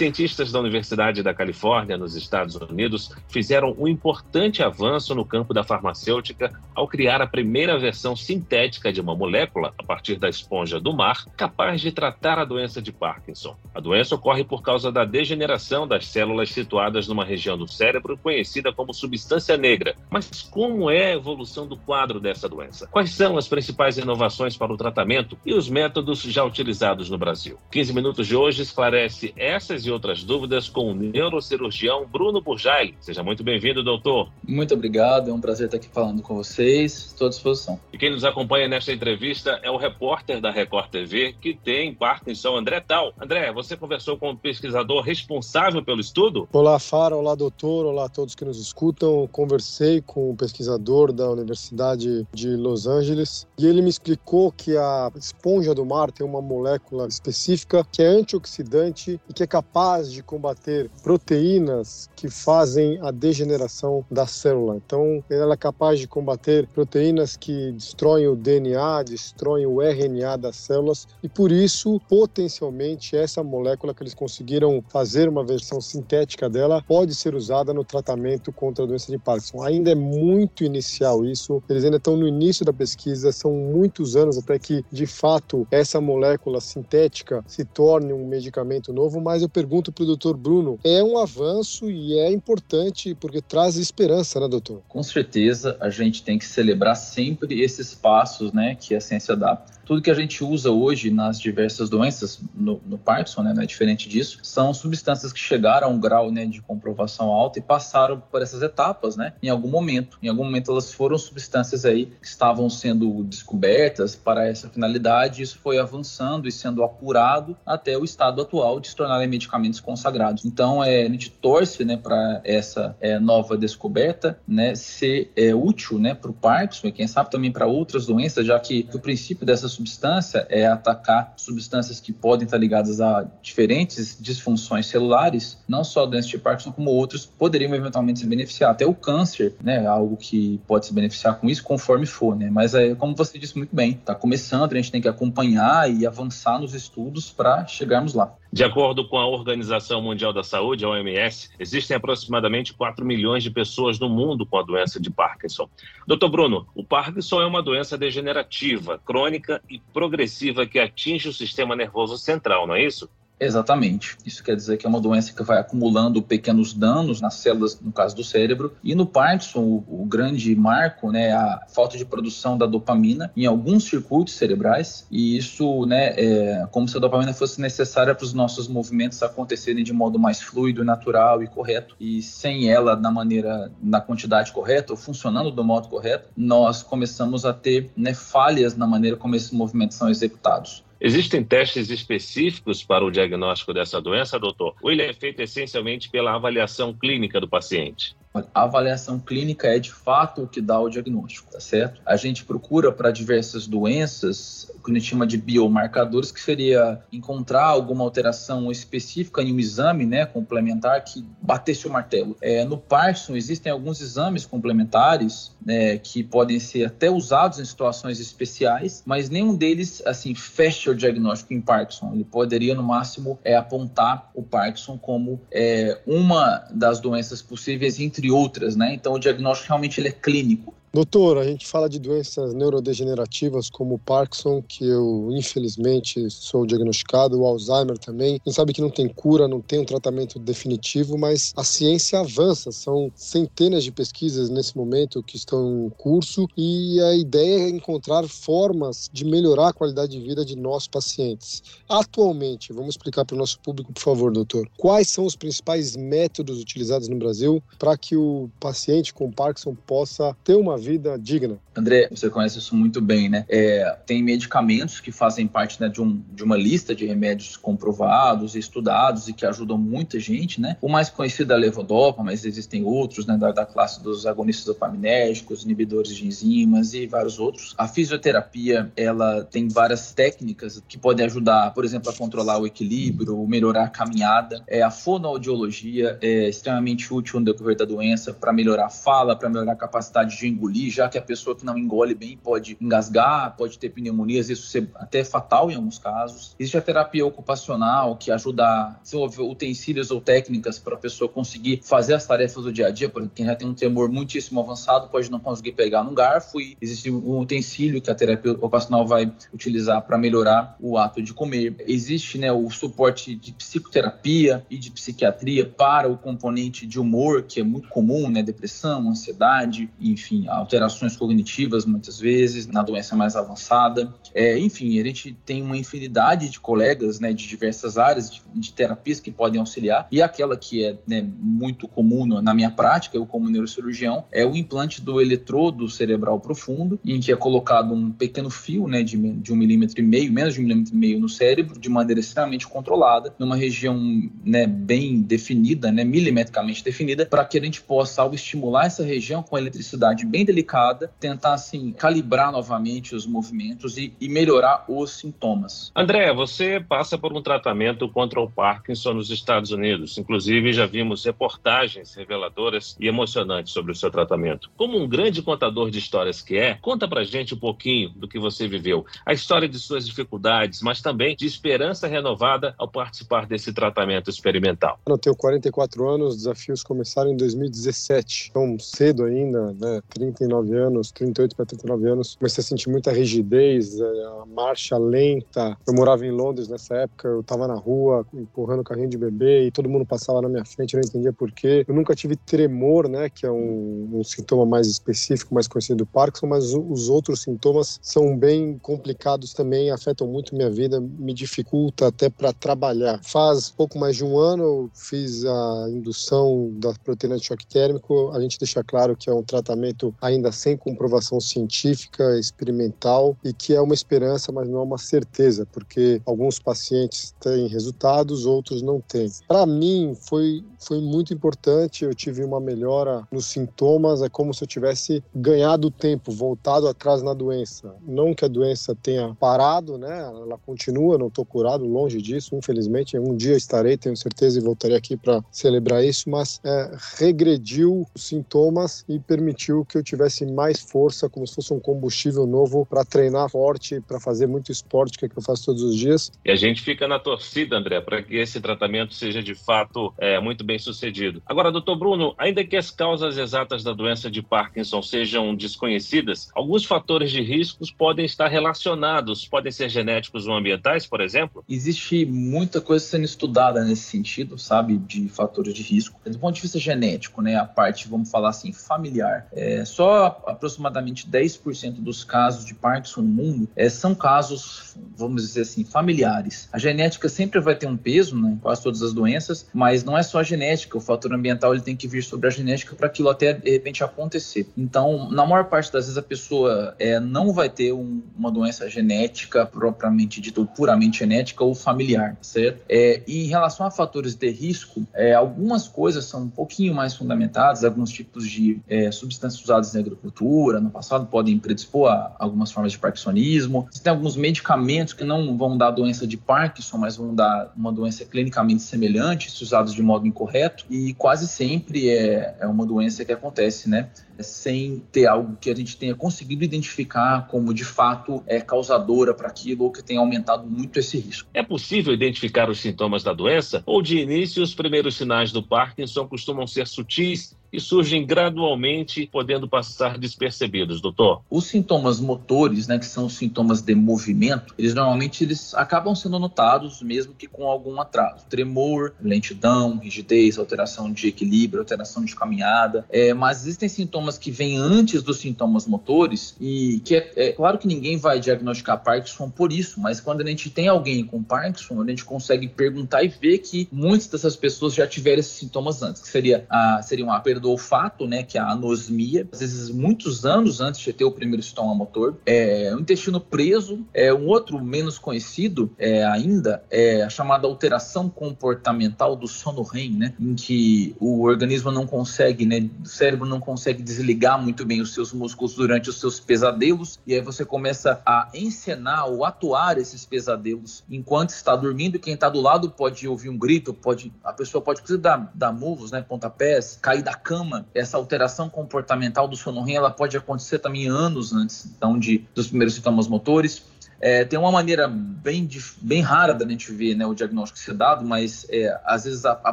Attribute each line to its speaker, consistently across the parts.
Speaker 1: Cientistas da Universidade da Califórnia, nos Estados Unidos, fizeram um importante avanço no campo da farmacêutica ao criar a primeira versão sintética de uma molécula, a partir da esponja do mar, capaz de tratar a doença de Parkinson. A doença ocorre por causa da degeneração das células situadas numa região do cérebro conhecida como substância negra. Mas como é a evolução do quadro dessa doença? Quais são as principais inovações para o tratamento e os métodos já utilizados no Brasil? 15 minutos de hoje esclarece essas e outras dúvidas com o neurocirurgião Bruno Burjaili. Seja muito bem-vindo, doutor.
Speaker 2: Muito obrigado, é um prazer estar aqui falando com vocês. Estou à disposição.
Speaker 1: E quem nos acompanha nesta entrevista é o repórter da Record TV que tem Parkinson, André Tal. André, você conversou com o pesquisador responsável pelo estudo?
Speaker 3: Olá, Fara, olá, doutor, olá a todos que nos escutam. Conversei com o pesquisador da Universidade de Los Angeles e ele me explicou que a esponja do mar tem uma molécula específica que é antioxidante e que é capaz capaz de combater proteínas que fazem a degeneração da célula. Então, ela é capaz de combater proteínas que destroem o DNA, destroem o RNA das células e por isso, potencialmente, essa molécula que eles conseguiram fazer uma versão sintética dela pode ser usada no tratamento contra a doença de Parkinson. Ainda é muito inicial isso, eles ainda estão no início da pesquisa, são muitos anos até que, de fato, essa molécula sintética se torne um medicamento novo, mas eu pergunto para o doutor Bruno, é um avanço e é importante porque traz esperança, né, doutor?
Speaker 2: Com certeza, a gente tem que celebrar sempre esses passos né, que a ciência dá tudo que a gente usa hoje nas diversas doenças, no, no Parkinson, né, não é diferente disso, são substâncias que chegaram a um grau né, de comprovação alta e passaram por essas etapas, né, em algum momento. Em algum momento elas foram substâncias aí que estavam sendo descobertas para essa finalidade, isso foi avançando e sendo apurado até o estado atual de se tornarem medicamentos consagrados. Então, é, a gente torce né, para essa é, nova descoberta né, ser é, útil né, para o Parkinson e quem sabe também para outras doenças, já que o princípio dessas substância é atacar substâncias que podem estar ligadas a diferentes disfunções celulares, não só doença de Parkinson, como outros poderiam eventualmente se beneficiar. Até o câncer, né, algo que pode se beneficiar com isso, conforme for, né? Mas é como você disse muito bem, está começando, a gente tem que acompanhar e avançar nos estudos para chegarmos lá.
Speaker 1: De acordo com a Organização Mundial da Saúde, a OMS, existem aproximadamente 4 milhões de pessoas no mundo com a doença de Parkinson. Doutor Bruno, o Parkinson é uma doença degenerativa, crônica e progressiva que atinge o sistema nervoso central, não é isso?
Speaker 2: Exatamente. Isso quer dizer que é uma doença que vai acumulando pequenos danos nas células, no caso do cérebro. E no Parkinson, o, o grande marco né, é a falta de produção da dopamina em alguns circuitos cerebrais. E isso, né, é como se a dopamina fosse necessária para os nossos movimentos acontecerem de modo mais fluido, natural e correto. E sem ela na maneira, na quantidade correta, ou funcionando do modo correto, nós começamos a ter né, falhas na maneira como esses movimentos são executados.
Speaker 1: Existem testes específicos para o diagnóstico dessa doença, doutor? Ou ele é feito essencialmente pela avaliação clínica do paciente?
Speaker 2: A avaliação clínica é de fato o que dá o diagnóstico, tá certo? A gente procura para diversas doenças o que a gente chama de biomarcadores, que seria encontrar alguma alteração específica em um exame, né, complementar que batesse o martelo. É, no Parkinson existem alguns exames complementares né, que podem ser até usados em situações especiais, mas nenhum deles assim fecha o diagnóstico em Parkinson. Ele poderia no máximo é, apontar o Parkinson como é, uma das doenças possíveis entre entre outras, né? Então o diagnóstico realmente ele é clínico.
Speaker 3: Doutor, a gente fala de doenças neurodegenerativas como o Parkinson, que eu infelizmente sou diagnosticado, o Alzheimer também. A gente sabe que não tem cura, não tem um tratamento definitivo, mas a ciência avança. São centenas de pesquisas nesse momento que estão em curso e a ideia é encontrar formas de melhorar a qualidade de vida de nossos pacientes. Atualmente, vamos explicar para o nosso público, por favor, doutor, quais são os principais métodos utilizados no Brasil para que o paciente com Parkinson possa ter uma vida digna.
Speaker 2: André, você conhece isso muito bem, né? É, tem medicamentos que fazem parte né, de, um, de uma lista de remédios comprovados estudados e que ajudam muita gente, né? O mais conhecido é a levodopa, mas existem outros, né, da, da classe dos agonistas dopaminérgicos, inibidores de enzimas e vários outros. A fisioterapia, ela tem várias técnicas que podem ajudar, por exemplo, a controlar o equilíbrio, melhorar a caminhada. É, a fonoaudiologia é extremamente útil no decorrer da doença para melhorar a fala, para melhorar a capacidade de engolir engolir, já que a pessoa que não engole bem pode engasgar, pode ter pneumonias, isso ser até fatal em alguns casos. Existe a terapia ocupacional, que ajuda a desenvolver utensílios ou técnicas para a pessoa conseguir fazer as tarefas do dia a dia, porque quem já tem um tremor muitíssimo avançado pode não conseguir pegar no garfo e existe um utensílio que a terapia ocupacional vai utilizar para melhorar o ato de comer. Existe né, o suporte de psicoterapia e de psiquiatria para o componente de humor, que é muito comum, né, depressão, ansiedade, enfim, alterações cognitivas muitas vezes, na doença mais avançada. É, enfim, a gente tem uma infinidade de colegas né, de diversas áreas de, de terapias que podem auxiliar, e aquela que é né, muito comum na minha prática, eu como neurocirurgião, é o implante do eletrodo cerebral profundo, em que é colocado um pequeno fio né, de, de um milímetro e meio, menos de um milímetro e meio no cérebro, de maneira extremamente controlada, numa região né, bem definida, né, milimetricamente definida, para que a gente possa, ao estimular essa região com eletricidade bem delicada, tentar assim calibrar novamente os movimentos e, e melhorar os sintomas.
Speaker 1: André, você passa por um tratamento contra o Parkinson nos Estados Unidos. Inclusive, já vimos reportagens reveladoras e emocionantes sobre o seu tratamento. Como um grande contador de histórias que é, conta pra gente um pouquinho do que você viveu. A história de suas dificuldades, mas também de esperança renovada ao participar desse tratamento experimental.
Speaker 3: Eu tenho 44 anos, os desafios começaram em 2017. Tão cedo ainda, né? 39 anos, 38 para 39 anos. Comecei a sentir muita rigidez, é, a marcha lenta. Eu morava em Londres nessa época, eu estava na rua empurrando carrinho de bebê e todo mundo passava na minha frente, eu não entendia por quê. Eu nunca tive tremor, né? Que é um, um sintoma mais específico, mais conhecido do Parkinson, mas os outros sintomas são bem complicados também, afetam muito minha vida, me dificulta até para trabalhar. Faz pouco mais de um ano eu fiz a indução da proteína de choque térmico. A gente deixa claro que é um tratamento ainda sem comprovação científica, experimental e que é uma esperança, mas não é uma certeza, porque alguns pacientes têm resultados, outros não têm. Para mim foi foi muito importante, eu tive uma melhora nos sintomas, é como se eu tivesse ganhado tempo, voltado atrás na doença. Não que a doença tenha parado, né? Ela continua, não estou curado, longe disso, infelizmente. Um dia estarei, tenho certeza, e voltarei aqui para celebrar isso, mas é, regrediu os sintomas e permitiu que eu tivesse mais força, como se fosse um combustível novo para treinar forte, para fazer muito esporte, que é que eu faço todos os dias.
Speaker 1: E a gente fica na torcida, André, para que esse tratamento seja de fato é, muito bem sucedido. Agora, doutor Bruno, ainda que as causas exatas da doença de Parkinson sejam desconhecidas, alguns fatores de riscos podem estar relacionados, podem ser genéticos ou ambientais, por exemplo?
Speaker 2: Existe muita coisa sendo estudada nesse sentido, sabe, de fatores de risco. Do ponto de vista genético, né, a parte, vamos falar assim, familiar, é, só aproximadamente 10% dos casos de Parkinson no mundo é, são casos, vamos dizer assim, familiares. A genética sempre vai ter um peso, né, quase todas as doenças, mas não é só a genética, o fator ambiental ele tem que vir sobre a genética para aquilo até de repente acontecer. Então, na maior parte das vezes a pessoa é, não vai ter um, uma doença genética propriamente dita, ou puramente genética ou familiar, certo? É, e em relação a fatores de risco, é, algumas coisas são um pouquinho mais fundamentadas, alguns tipos de é, substâncias usadas na agricultura no passado podem predispor a algumas formas de parkinsonismo. Tem alguns medicamentos que não vão dar doença de Parkinson, mas vão dar uma doença clinicamente semelhante, se usados de modo incorreto, e quase sempre é, é uma doença que acontece, né? Sem ter algo que a gente tenha conseguido identificar como de fato é causadora para aquilo ou que tenha aumentado muito esse risco.
Speaker 1: É possível identificar os sintomas da doença? Ou de início os primeiros sinais do Parkinson costumam ser sutis e surgem gradualmente, podendo passar despercebidos, doutor?
Speaker 2: Os sintomas motores, né, que são os sintomas de movimento, eles normalmente eles acabam sendo notados mesmo que com algum atraso. Tremor, lentidão, rigidez, alteração de equilíbrio, alteração de caminhada. É, mas existem sintomas que vêm antes dos sintomas motores e que é, é claro que ninguém vai diagnosticar Parkinson por isso, mas quando a gente tem alguém com Parkinson, a gente consegue perguntar e ver que muitas dessas pessoas já tiveram esses sintomas antes, que seria a, seriam a perda do olfato, né, que é a anosmia, às vezes muitos anos antes de ter o primeiro sintoma motor. É, o intestino preso, é um outro menos conhecido é, ainda, é a chamada alteração comportamental do sono REM, né, em que o organismo não consegue, né, o cérebro não consegue desligar muito bem os seus músculos durante os seus pesadelos, e aí você começa a encenar ou atuar esses pesadelos enquanto está dormindo, quem está do lado pode ouvir um grito, pode a pessoa pode dar, dar murros, né, pontapés, cair da cama, essa alteração comportamental do sono REM, ela pode acontecer também anos antes, então, de, dos primeiros sintomas motores. É, tem uma maneira bem, bem rara da gente ver né, o diagnóstico ser dado, mas é, às vezes a, a,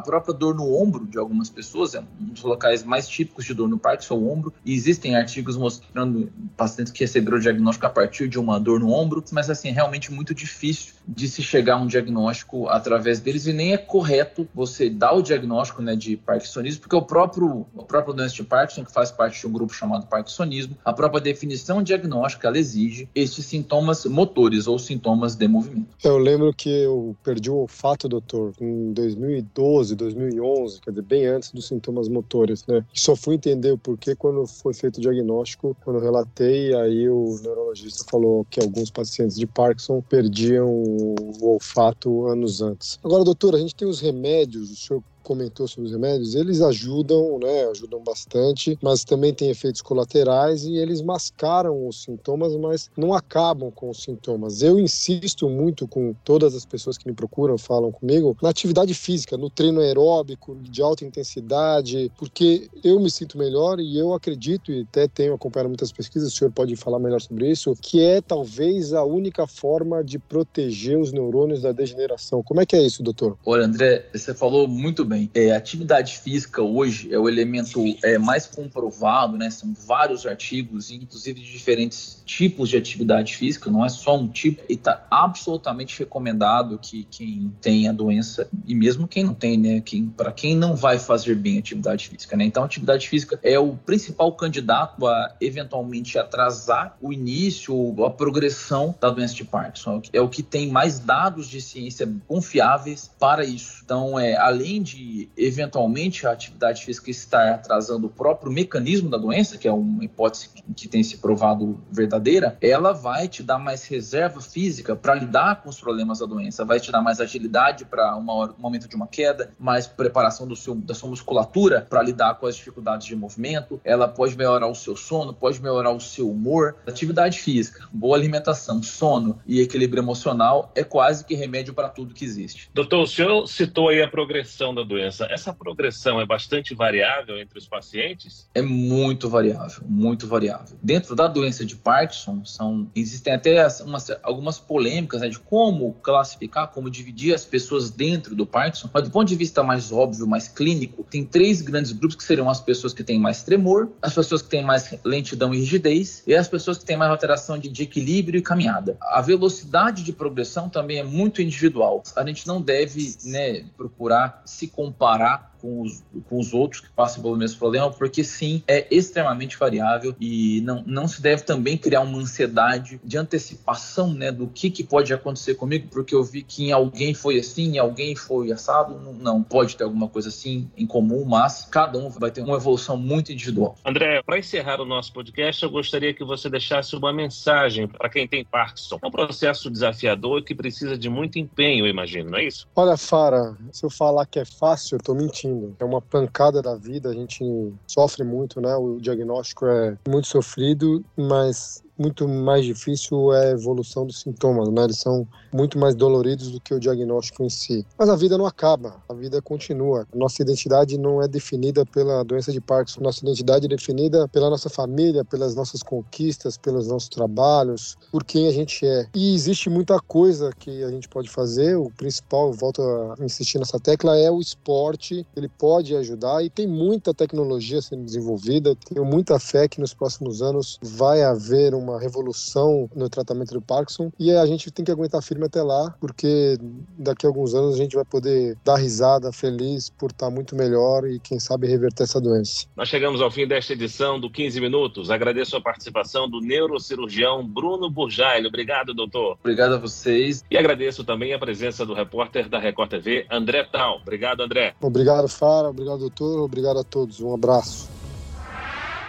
Speaker 2: própria dor no ombro de algumas pessoas é um dos locais mais típicos de dor no Parkinson, o ombro. E existem artigos mostrando pacientes que receberam o diagnóstico a partir de uma dor no ombro, mas assim, é realmente muito difícil de se chegar a um diagnóstico através deles e nem é correto você dar o diagnóstico né, de parkinsonismo, porque o próprio, o próprio doença de Parkinson, que faz parte de um grupo chamado parkinsonismo, a própria definição diagnóstica ela exige esses sintomas motores motores ou sintomas de movimento.
Speaker 3: Eu lembro que eu perdi o olfato, doutor, em 2012, 2011, quer dizer, bem antes dos sintomas motores, né? Só fui entender o porquê quando foi feito o diagnóstico, quando eu relatei, aí o neurologista falou que alguns pacientes de Parkinson perdiam o olfato anos antes. Agora, doutor, a gente tem os remédios, o senhor comentou sobre os remédios, eles ajudam, né, ajudam bastante, mas também tem efeitos colaterais e eles mascaram os sintomas, mas não acabam com os sintomas. Eu insisto muito com todas as pessoas que me procuram, falam comigo, na atividade física, no treino aeróbico de alta intensidade, porque eu me sinto melhor e eu acredito e até tenho acompanhado muitas pesquisas, o senhor pode falar melhor sobre isso, que é talvez a única forma de proteger os neurônios da degeneração. Como é que é isso, doutor?
Speaker 2: Olha, André, você falou muito bem também. É, atividade física hoje é o elemento é, mais comprovado, né? São vários artigos, inclusive de diferentes tipos de atividade física, não é só um tipo, e está absolutamente recomendado que quem tem a doença, e mesmo quem não tem, né? Quem, Para quem não vai fazer bem atividade física, né? Então, atividade física é o principal candidato a eventualmente atrasar o início ou a progressão da doença de Parkinson. É o que tem mais dados de ciência confiáveis para isso. Então, é, além de eventualmente a atividade física estar atrasando o próprio mecanismo da doença, que é uma hipótese que tem se provado verdadeira, ela vai te dar mais reserva física para lidar com os problemas da doença, vai te dar mais agilidade para um momento de uma queda, mais preparação do seu, da sua musculatura para lidar com as dificuldades de movimento, ela pode melhorar o seu sono, pode melhorar o seu humor. Atividade física, boa alimentação, sono e equilíbrio emocional é quase que remédio para tudo que existe.
Speaker 1: Doutor, o senhor citou aí a progressão da doença essa progressão é bastante variável entre os pacientes?
Speaker 2: É muito variável, muito variável. Dentro da doença de Parkinson, são, existem até umas, algumas polêmicas né, de como classificar, como dividir as pessoas dentro do Parkinson, mas do ponto de vista mais óbvio, mais clínico, tem três grandes grupos que seriam as pessoas que têm mais tremor, as pessoas que têm mais lentidão e rigidez e as pessoas que têm mais alteração de, de equilíbrio e caminhada. A velocidade de progressão também é muito individual. A gente não deve né, procurar se comparar com os, com os outros que passam pelo mesmo problema, porque sim, é extremamente variável e não, não se deve também criar uma ansiedade de antecipação né, do que, que pode acontecer comigo, porque eu vi que em alguém foi assim, em alguém foi assado. Não, não pode ter alguma coisa assim em comum, mas cada um vai ter uma evolução muito individual.
Speaker 1: André, para encerrar o nosso podcast, eu gostaria que você deixasse uma mensagem para quem tem Parkinson. É um processo desafiador que precisa de muito empenho, eu imagino, não é isso?
Speaker 3: Olha, Fara, se eu falar que é fácil, eu tô mentindo É uma pancada da vida, a gente sofre muito, né? O diagnóstico é muito sofrido, mas muito mais difícil é a evolução dos sintomas, né? Eles são muito mais doloridos do que o diagnóstico em si. Mas a vida não acaba, a vida continua. Nossa identidade não é definida pela doença de Parkinson, nossa identidade é definida pela nossa família, pelas nossas conquistas, pelos nossos trabalhos, por quem a gente é. E existe muita coisa que a gente pode fazer. O principal, volto a insistir nessa tecla, é o esporte. Ele pode ajudar e tem muita tecnologia sendo desenvolvida. Tenho muita fé que nos próximos anos vai haver uma uma revolução no tratamento do Parkinson e a gente tem que aguentar firme até lá, porque daqui a alguns anos a gente vai poder dar risada feliz por estar muito melhor e quem sabe reverter essa doença.
Speaker 1: Nós chegamos ao fim desta edição do 15 Minutos. Agradeço a participação do neurocirurgião Bruno Burjail. Obrigado, doutor.
Speaker 2: Obrigado a vocês.
Speaker 1: E agradeço também a presença do repórter da Record TV, André Tal. Obrigado, André.
Speaker 3: Obrigado, Fara. Obrigado, doutor. Obrigado a todos. Um abraço.